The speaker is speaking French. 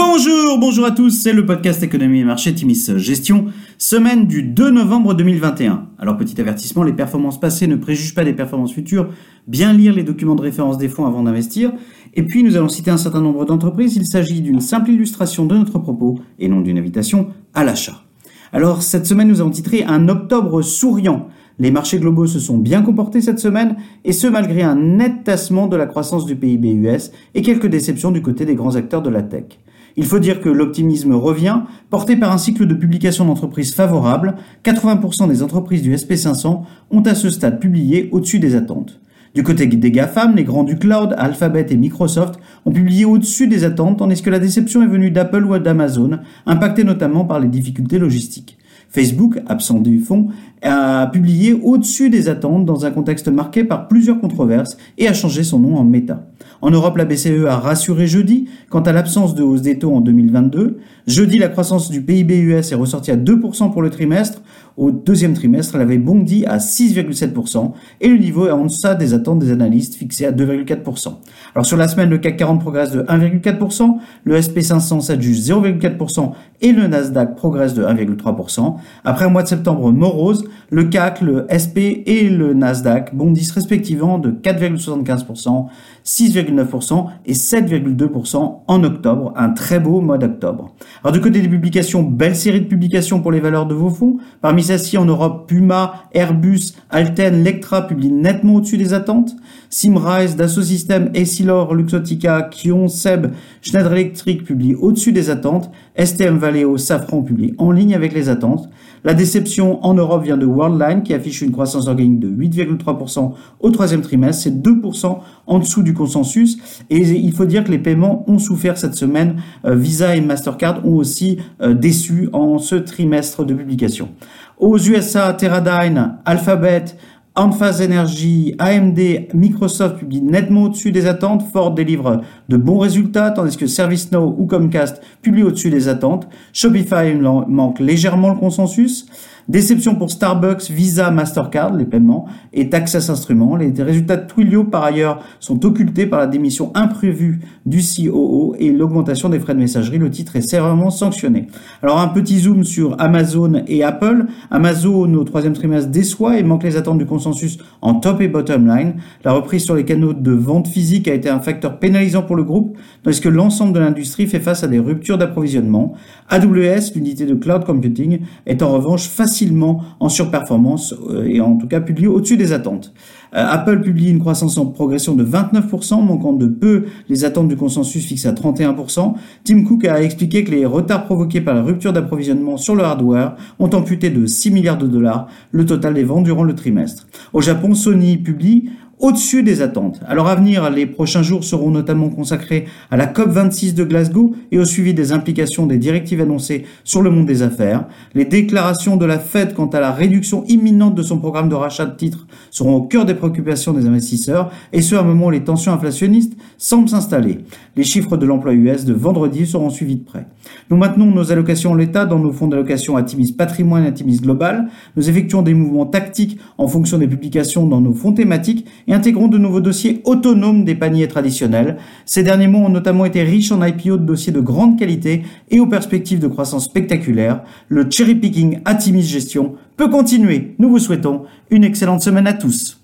Bonjour, bonjour à tous, c'est le podcast Économie et Marché Timis Gestion, semaine du 2 novembre 2021. Alors petit avertissement, les performances passées ne préjugent pas des performances futures, bien lire les documents de référence des fonds avant d'investir, et puis nous allons citer un certain nombre d'entreprises, il s'agit d'une simple illustration de notre propos et non d'une invitation à l'achat. Alors cette semaine nous avons titré un octobre souriant. Les marchés globaux se sont bien comportés cette semaine, et ce malgré un net tassement de la croissance du PIB US et quelques déceptions du côté des grands acteurs de la tech. Il faut dire que l'optimisme revient, porté par un cycle de publication d'entreprises favorables. 80% des entreprises du SP500 ont à ce stade publié au-dessus des attentes. Du côté des GAFAM, les grands du cloud, Alphabet et Microsoft, ont publié au-dessus des attentes, tandis que la déception est venue d'Apple ou d'Amazon, impactée notamment par les difficultés logistiques. Facebook, absent du fond, a publié au-dessus des attentes dans un contexte marqué par plusieurs controverses et a changé son nom en Meta. En Europe, la BCE a rassuré jeudi quant à l'absence de hausse des taux en 2022. Jeudi, la croissance du PIB US est ressortie à 2% pour le trimestre. Au deuxième trimestre, elle avait bondi à 6,7% et le niveau est en deçà des attentes des analystes fixés à 2,4%. Alors sur la semaine, le CAC 40 progresse de 1,4%, le SP500 s'adjuge 0,4% et le Nasdaq progresse de 1,3%. Après un mois de septembre morose, le CAC, le SP et le Nasdaq bondissent respectivement de 4,75%, 6,9% et 7,2% en octobre, un très beau mois d'octobre. Alors du côté des publications, belle série de publications pour les valeurs de vos fonds. Parmi celles-ci en Europe, Puma, Airbus, Alten, Lectra publient nettement au-dessus des attentes. Simrise, Dassault Systèmes, Essilor, Luxotica, Kion, Seb, Schneider Electric publient au-dessus des attentes. STM Valeo, Safran publient en ligne avec les attentes. La déception en Europe vient de Worldline qui affiche une croissance organique de 8,3% au troisième trimestre. C'est 2% en dessous du consensus. Et il faut dire que les paiements ont souffert cette semaine. Euh, Visa et Mastercard ont aussi euh, déçu en ce trimestre de publication. Aux USA, Teradyne, Alphabet, Enphase Energy, AMD, Microsoft publient nettement au-dessus des attentes. Ford délivre de bons résultats, tandis que ServiceNow ou Comcast publient au-dessus des attentes. Shopify manque légèrement le consensus. Déception pour Starbucks, Visa, Mastercard, les paiements, et Taxas Instruments. Les résultats de Twilio, par ailleurs, sont occultés par la démission imprévue du COO et l'augmentation des frais de messagerie. Le titre est sévèrement sanctionné. Alors, un petit zoom sur Amazon et Apple. Amazon, au troisième trimestre, déçoit et manque les attentes du consensus en top et bottom line. La reprise sur les canaux de vente physique a été un facteur pénalisant pour le groupe, tandis que l'ensemble de l'industrie fait face à des ruptures d'approvisionnement. AWS, l'unité de cloud computing, est en revanche facile facilement en surperformance euh, et en tout cas publié au-dessus des attentes. Euh, Apple publie une croissance en progression de 29%, manquant de peu les attentes du consensus fixé à 31%. Tim Cook a expliqué que les retards provoqués par la rupture d'approvisionnement sur le hardware ont amputé de 6 milliards de dollars le total des ventes durant le trimestre. Au Japon, Sony publie au-dessus des attentes. Alors à venir, les prochains jours seront notamment consacrés à la COP26 de Glasgow et au suivi des implications des directives annoncées sur le monde des affaires. Les déclarations de la Fed quant à la réduction imminente de son programme de rachat de titres seront au cœur des préoccupations des investisseurs et ce à un moment où les tensions inflationnistes semblent s'installer. Les chiffres de l'emploi US de vendredi seront suivis de près. Nous maintenons nos allocations en l'état dans nos fonds d'allocation Atimis Patrimoine et Atimis Global. Nous effectuons des mouvements tactiques en fonction des publications dans nos fonds thématiques et intégrons de nouveaux dossiers autonomes des paniers traditionnels. Ces derniers mois ont notamment été riches en IPO de dossiers de grande qualité et aux perspectives de croissance spectaculaires. Le cherry picking Atimis Gestion peut continuer. Nous vous souhaitons une excellente semaine à tous.